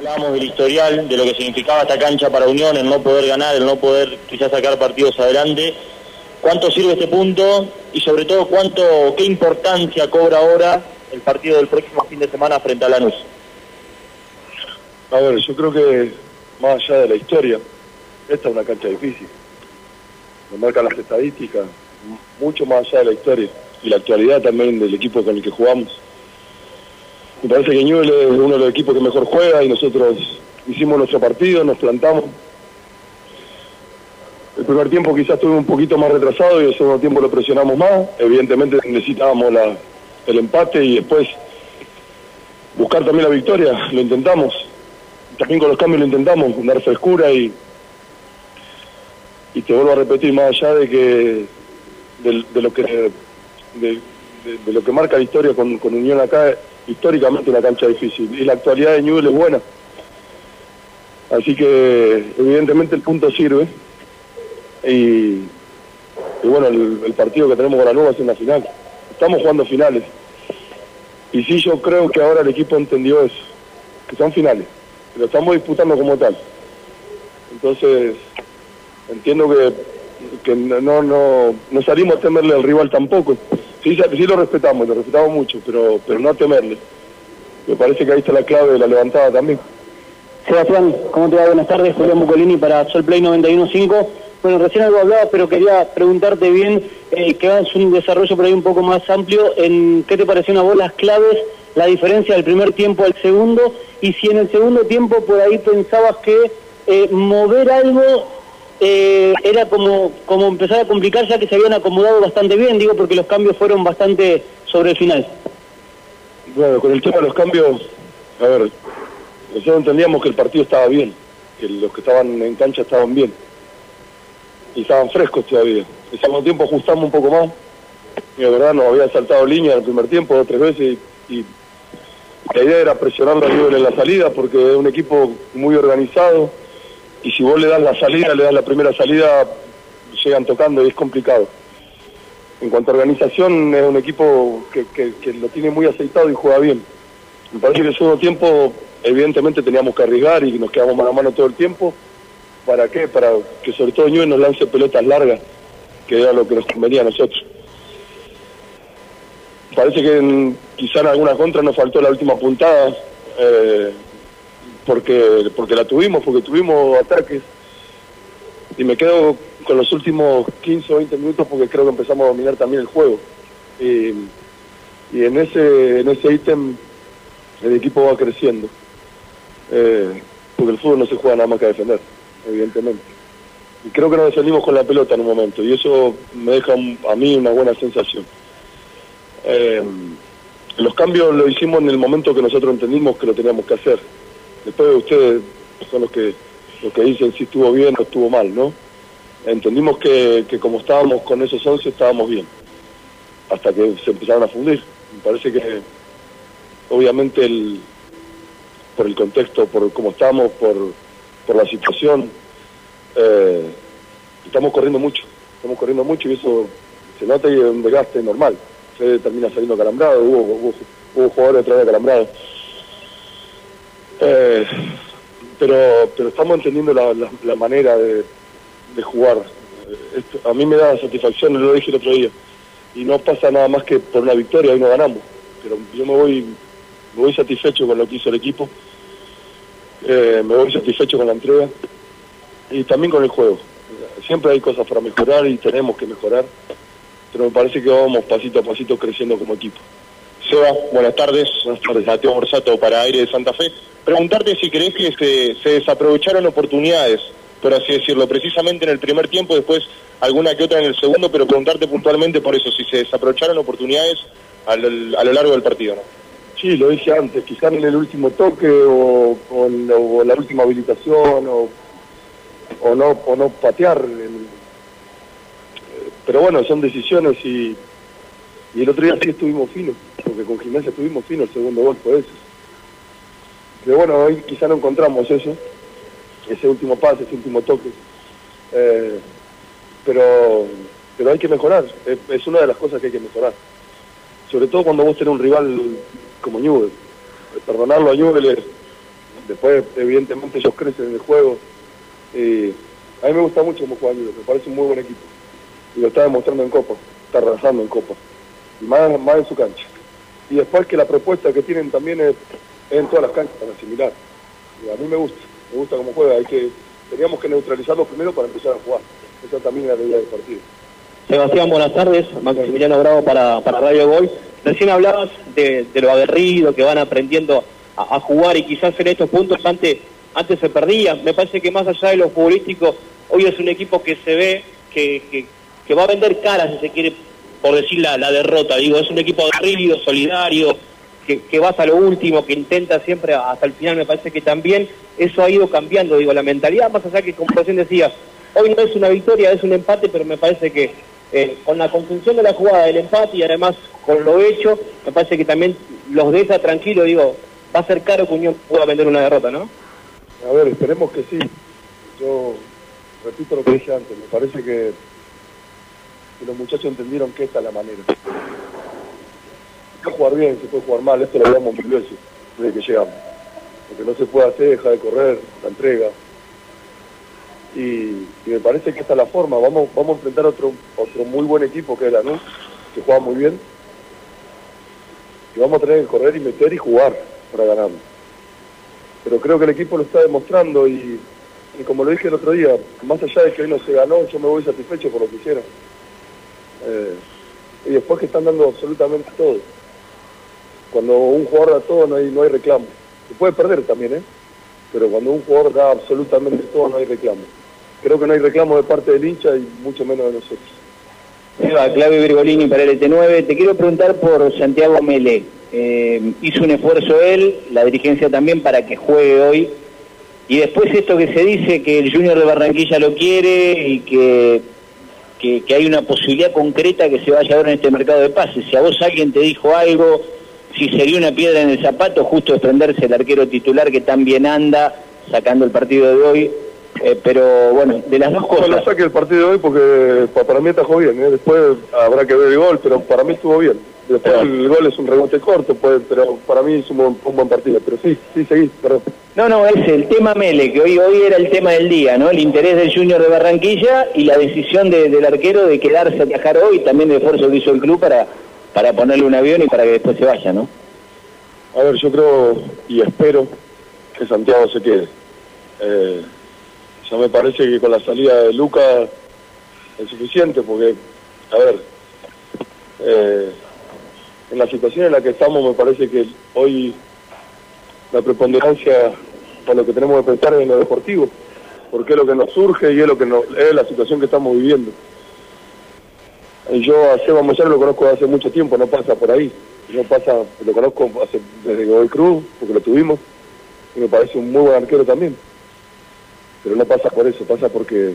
Hablábamos del historial, de lo que significaba esta cancha para Unión, el no poder ganar, el no poder quizás sacar partidos adelante. ¿Cuánto sirve este punto y sobre todo cuánto, qué importancia cobra ahora el partido del próximo fin de semana frente a Lanús? A ver, yo creo que más allá de la historia, esta es una cancha difícil. Lo marcan las estadísticas, mucho más allá de la historia y la actualidad también del equipo con el que jugamos. Me parece que Newell es uno de los equipos que mejor juega y nosotros hicimos nuestro partido, nos plantamos. El primer tiempo quizás estuvo un poquito más retrasado y el segundo tiempo lo presionamos más. Evidentemente necesitábamos la, el empate y después buscar también la victoria. Lo intentamos. También con los cambios lo intentamos, dar frescura y, y te vuelvo a repetir, más allá de que de, lo que de, lo que marca la historia con, con Unión acá, históricamente una cancha difícil y la actualidad de Newell es buena. Así que evidentemente el punto sirve y, bueno, el, partido que tenemos con la nueva es una final. Estamos jugando finales. Y sí, yo creo que ahora el equipo entendió eso, que son finales, que lo estamos disputando como tal. Entonces, entiendo que, que no, no, no salimos a temerle al rival tampoco. Sí, sí lo respetamos, lo respetamos mucho, pero, pero no temerle. Me parece que ahí está la clave de la levantada también. Sebastián, ¿cómo te va? Buenas tardes, Julián Bucolini para Sol Play 91.5. Bueno, recién algo hablaba, pero quería preguntarte bien, eh, que hagas un desarrollo por ahí un poco más amplio, en qué te parecieron a vos las claves, la diferencia del primer tiempo al segundo, y si en el segundo tiempo por ahí pensabas que eh, mover algo eh, era como, como empezar a complicar ya que se habían acomodado bastante bien, digo, porque los cambios fueron bastante sobre el final. Bueno, con el tema de los cambios, a ver, nosotros entendíamos que el partido estaba bien, que los que estaban en cancha estaban bien, y estaban frescos todavía. El segundo tiempo ajustamos un poco más, y de verdad nos había saltado línea en el primer tiempo dos tres veces, y, la idea era presionar a nivel en la salida, porque es un equipo muy organizado, y si vos le das la salida, le das la primera salida, llegan tocando y es complicado. En cuanto a organización, es un equipo que, que, lo tiene muy aceitado y juega bien. Me parece que el segundo tiempo, evidentemente, teníamos que arriesgar y nos quedamos mano a mano todo el tiempo. ¿Para qué? Para que sobre todo Ñuez nos lance pelotas largas, que era lo que nos convenía a nosotros. Parece que quizá en alguna contra nos faltó la última puntada. Eh, porque, porque la tuvimos, porque tuvimos ataques. Y me quedo con los últimos 15 o 20 minutos porque creo que empezamos a dominar también el juego. Y, en ese en ese ítem el equipo va creciendo. Eh, porque el fútbol no se juega nada más que a defender, evidentemente. Y creo que nos defendimos con la pelota en un momento y eso me deja a mí una buena sensación. Eh, los cambios lo hicimos en el momento que nosotros entendimos que lo teníamos que hacer después ustedes son los que los que dicen si estuvo bien o estuvo mal, ¿no? Entendimos que, que como estábamos con esos 11 estábamos bien, hasta que se empezaron a fundir. Me parece que obviamente el, por el contexto, por cómo estamos, por, por la situación, eh, estamos corriendo mucho, estamos corriendo mucho y eso se nota y es un desgaste normal. Se termina saliendo calambrado, hubo, hubo, hubo jugadores otra vez calambrados. Eh, pero, pero estamos entendiendo la, manera de, jugar. a mí me da satisfacción, lo dije el otro día, y no pasa nada más que por una victoria, hoy no ganamos, pero yo me voy, me voy satisfecho con lo que hizo el equipo, eh, me voy satisfecho con la entrega y también con el juego. Siempre hay cosas para mejorar y tenemos que mejorar, pero me parece que vamos pasito a pasito creciendo como equipo. Seba, buenas tardes. Mateo Borsato para Aire de Santa Fe. Preguntarte si crees que se, desaprovecharon oportunidades, por así decirlo, precisamente en el primer tiempo, después alguna que otra en el segundo, pero preguntarte puntualmente por eso, si se desaprovecharon oportunidades a lo, largo del partido. ¿no? Sí, lo dije antes, quizás en el último toque o, en, la última habilitación o, o, no, o no patear. pero bueno, son decisiones y y el otro día sí estuvimos finos, porque con Gimnasia estuvimos finos el segundo gol por eso. Pero bueno, hoy quizá no encontramos eso, ese último pase, ese último toque. Eh, pero, pero hay que mejorar, es, una de las cosas que hay que mejorar. Sobre todo cuando vos tenés un rival como Newell. Perdonarlo a Newell es Después, evidentemente, ellos crecen en el juego. A mí me gusta mucho cómo juega me parece un muy buen equipo. Y lo está demostrando en Copa, está arrasando en Copa. Más, en su cancha. Y después que la propuesta que tienen también es, en todas las canchas, para similar. Y a mí me gusta, me gusta cómo juega. Hay que, teníamos que neutralizarlo primero para empezar a jugar. Esa también es la idea del partido. Sebastián, buenas tardes. Maximiliano Bravo para, para Radio Gol. Recién hablabas de, lo aguerrido que van aprendiendo a, jugar y quizás en estos puntos antes, antes se perdía. Me parece que más allá de lo futbolístico, hoy es un equipo que se ve que, que, va a vender caras, si se quiere, por decir la, derrota. Digo, es un equipo aguerrido, solidario, que, que va hasta lo último, que intenta siempre hasta el final. Me parece que también eso ha ido cambiando, digo, la mentalidad, más allá que como recién decías, hoy no es una victoria, es un empate, pero me parece que eh, con la conclusión de la jugada, del empate y además con lo hecho, me parece que también los deja tranquilo, digo, va a ser caro que Unión pueda vender una derrota, ¿no? A ver, esperemos que sí. Yo repito lo que dije antes, me parece que, los muchachos entendieron que esta es la manera. Se puede jugar bien, se puede jugar mal, esto lo hablamos mil veces desde que llegamos. Lo que no se puede hacer, deja de correr, la entrega, y, me parece que esta es la forma. Vamos, vamos a enfrentar otro, otro muy buen equipo que es Lanús, que juega muy bien. Y vamos a tener que correr y meter y jugar para ganar. Pero creo que el equipo lo está demostrando y, como lo dije el otro día, más allá de que hoy no se ganó, yo me voy satisfecho por lo que hicieron. Eh, y después que están dando absolutamente todo. Cuando un jugador da todo no hay, no hay reclamo. Se puede perder también, ¿eh? Pero cuando un jugador da absolutamente todo no hay reclamo creo que no hay reclamo de parte del hincha y mucho menos de nosotros. Eva, Clave Virgolini para el ET9. Te quiero preguntar por Santiago Mele. Eh, hizo un esfuerzo él, la dirigencia también, para que juegue hoy. Y después esto que se dice que el Junior de Barranquilla lo quiere y que, que, que hay una posibilidad concreta que se vaya a ver en este mercado de pases. Si a vos alguien te dijo algo, si sería una piedra en el zapato, justo desprenderse el arquero titular que tan bien anda, sacando el partido de hoy, eh, pero bueno, de las dos cosas. No saque el partido de hoy porque para mí atajó bien. ¿eh? Después habrá que ver el gol, pero para mí estuvo bien. Después el gol es un rebote corto, pero para mí es un buen, partido. Pero sí, sí, seguí, perdón. No, no, es el tema Mele, que hoy, hoy era el tema del día, ¿no? El interés del Junior de Barranquilla y la decisión del arquero de quedarse a viajar hoy, también el esfuerzo que hizo el club para, para ponerle un avión y para que después se vaya, ¿no? A ver, yo creo y espero que Santiago se quede. Eh, ya me parece que con la salida de Luca es suficiente porque, a ver, eh, en la situación en la que estamos me parece que hoy la preponderancia para lo que tenemos que pensar es en lo deportivo, porque es lo que nos surge y es lo que nos, es la situación que estamos viviendo. Yo a Seba Moyar lo conozco hace mucho tiempo, no pasa por ahí. No pasa, lo conozco hace, desde Godoy Cruz, porque lo tuvimos, y me parece un muy buen arquero también pero no pasa por eso, pasa porque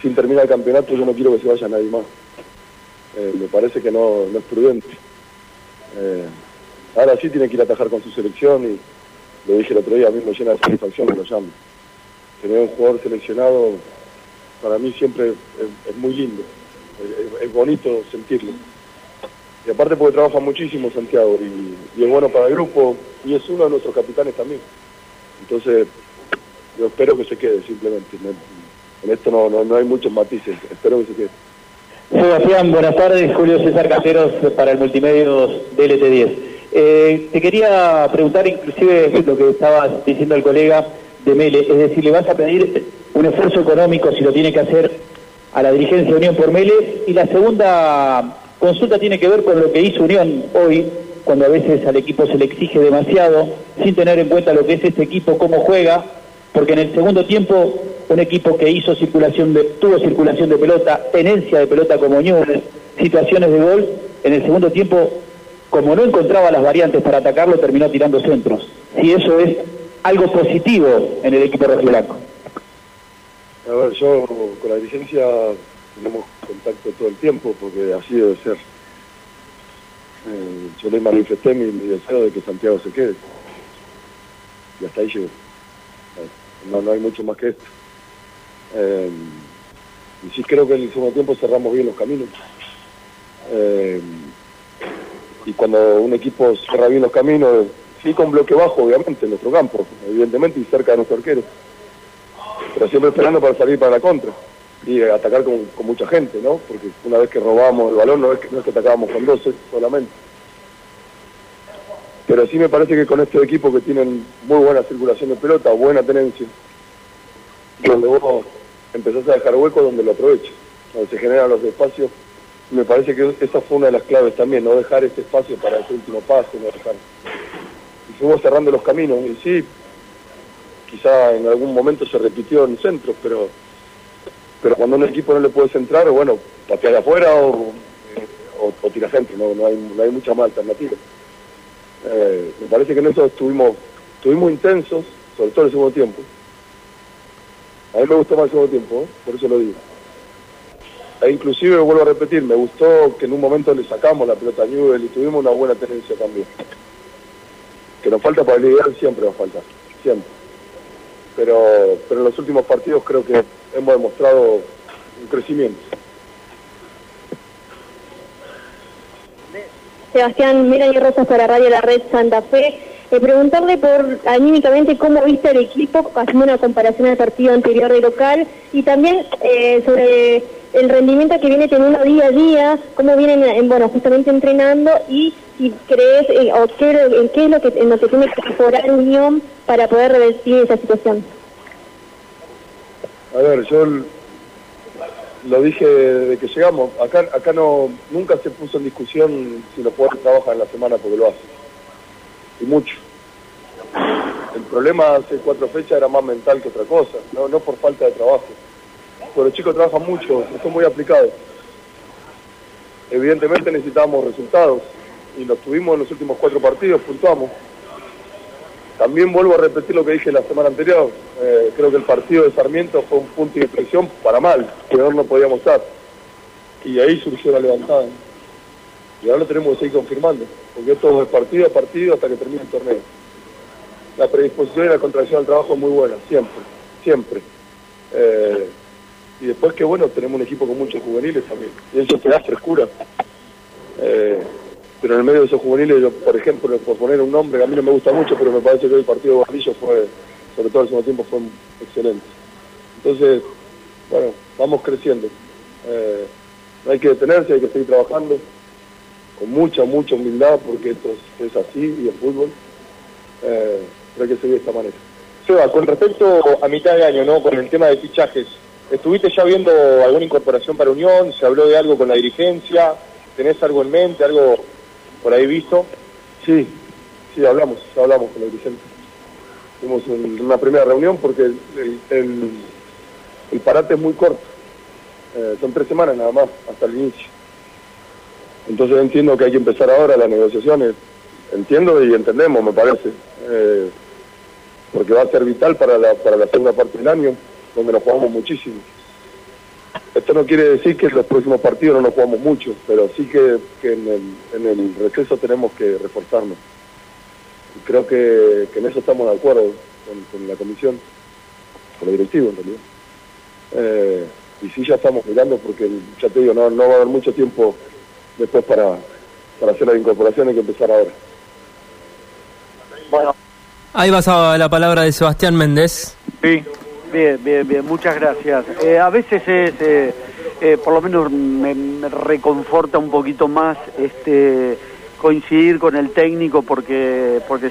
sin terminar el campeonato yo no quiero que se vaya nadie más. Eh, me parece que no, es prudente. Eh, ahora sí tiene que ir a atajar con su selección y lo dije el otro día, a mí me llena de satisfacción que lo llame. Tener un jugador seleccionado para mí siempre es, muy lindo, es, bonito sentirlo. Y aparte porque trabaja muchísimo Santiago y, es bueno para el grupo y es uno de nuestros capitanes también. Entonces yo espero que se quede simplemente. En esto no, no, hay muchos matices, espero que se quede. Sebastián, buenas tardes. Julio César Caseros para el Multimedios DLT10. Eh, te quería preguntar inclusive lo que estabas diciendo el colega de Mele, es decir, le vas a pedir un esfuerzo económico si lo tiene que hacer a la dirigencia de Unión por Mele. Y la segunda consulta tiene que ver con lo que hizo Unión hoy, cuando a veces al equipo se le exige demasiado, sin tener en cuenta lo que es este equipo, cómo juega, porque en el segundo tiempo un equipo que hizo circulación de, tuvo circulación de pelota, tenencia de pelota como Ñunes, situaciones de gol, en el segundo tiempo, como no encontraba las variantes para atacarlo, terminó tirando centros. Si eso es algo positivo en el equipo rojiblanco. A ver, yo con la dirigencia tenemos contacto todo el tiempo porque así debe ser. Eh, yo le manifesté mi, mi deseo de que Santiago se quede. Y hasta ahí llegó no, no hay mucho más que esto. Eh, y sí creo que en el segundo tiempo cerramos bien los caminos. Eh, y cuando un equipo cierra bien los caminos, sí con bloque bajo, obviamente, en nuestro campo, evidentemente, y cerca de nuestro arquero. Pero siempre esperando para salir para la contra y atacar con, mucha gente, ¿no? Porque una vez que robamos el balón no es que, no es que atacábamos con 12 solamente. Pero sí me parece que con estos equipos que tienen muy buena circulación de pelota, buena tenencia, donde vos empezás a dejar huecos donde lo aproveches, donde se generan los espacios, me parece que esa fue una de las claves también, no dejar ese espacio para ese último pase, no dejar. Y fuimos cerrando los caminos, y sí, quizá en algún momento se repitió en centros, pero pero cuando un equipo no le puede centrar, bueno, patear afuera o, o, tirar centro, no, no, hay, no hay mucha más alternativa. Eh, me parece que en eso estuvimos, estuvimos intensos, sobre todo en el segundo tiempo. A mí me gustó más el segundo tiempo, por eso lo digo. E inclusive, vuelvo a repetir, me gustó que en un momento le sacamos la pelota a Newell y tuvimos una buena tendencia también. Que nos falta para el ideal siempre nos falta, siempre. Pero, pero en los últimos partidos creo que hemos demostrado un crecimiento. Sebastián y Rosas para Radio La Red Santa Fe. Eh, preguntarle por anímicamente cómo viste el equipo, haciendo una comparación al partido anterior de local, y también eh, sobre el rendimiento que viene teniendo día a día, cómo vienen, eh, bueno, justamente entrenando, y si crees, o qué, qué, es lo que, en lo que tiene que mejorar Unión para poder revertir esa situación. A ver, yo lo dije desde que llegamos. Acá, acá no, nunca se puso en discusión si los jugadores trabajan en la semana porque lo hacen. Mucho. El problema hace cuatro fechas era más mental que otra cosa, no, no por falta de trabajo. Pero los chicos trabajan mucho, son muy aplicados. Evidentemente necesitábamos resultados y los tuvimos en los últimos cuatro partidos, puntuamos. También vuelvo a repetir lo que dije la semana anterior. Eh, creo que el partido de Sarmiento fue un punto de inflexión para mal, que no podíamos estar. Y ahí surgió la levantada. Y ahora lo tenemos que seguir confirmando, porque esto es partido a partido hasta que termine el torneo. La predisposición y la contracción al trabajo es muy buena, siempre, siempre. Eh, y después que bueno, tenemos un equipo con muchos juveniles también. Y eso te da frescura. Eh, pero en el medio de esos juveniles, yo, por ejemplo, por poner un nombre, a mí no me gusta mucho, pero me parece que el partido de Guardillo fue, sobre todo el segundo tiempo, fue excelente. Entonces, bueno, vamos creciendo. Eh, no hay que detenerse, hay que seguir trabajando con mucha, mucha humildad, porque esto es, así y el fútbol. Eh, que seguir de esta manera. Seba, con respecto a mitad de año, ¿no? Con el tema de fichajes, ¿estuviste ya viendo alguna incorporación para Unión? ¿Se habló de algo con la dirigencia? ¿Tenés algo en mente, algo por ahí visto? Sí, sí, hablamos, hablamos con el Vicente. Tuvimos una primera reunión porque el, el, parate es muy corto. Eh, son tres semanas nada más, hasta el inicio. Entonces entiendo que hay que empezar ahora las negociaciones. Entiendo y entendemos, me parece. Eh, porque va a ser vital para la, para la segunda parte del año, donde nos jugamos muchísimo. Esto no quiere decir que en los próximos partidos no nos jugamos mucho, pero sí que, en, el, receso tenemos que reforzarnos. Y creo que, en eso estamos de acuerdo con, la comisión, con el directivo en. Eh, y sí ya estamos mirando porque, ya te digo, no, no va a haber mucho tiempo después para, para hacer la incorporación, hay que empezar ahora. Bueno. Ahí vas a la palabra de Sebastián Méndez. Sí. Bien, bien, bien, muchas gracias. Eh, a veces es, eh, eh, por lo menos me, reconforta un poquito más este coincidir con el técnico porque porque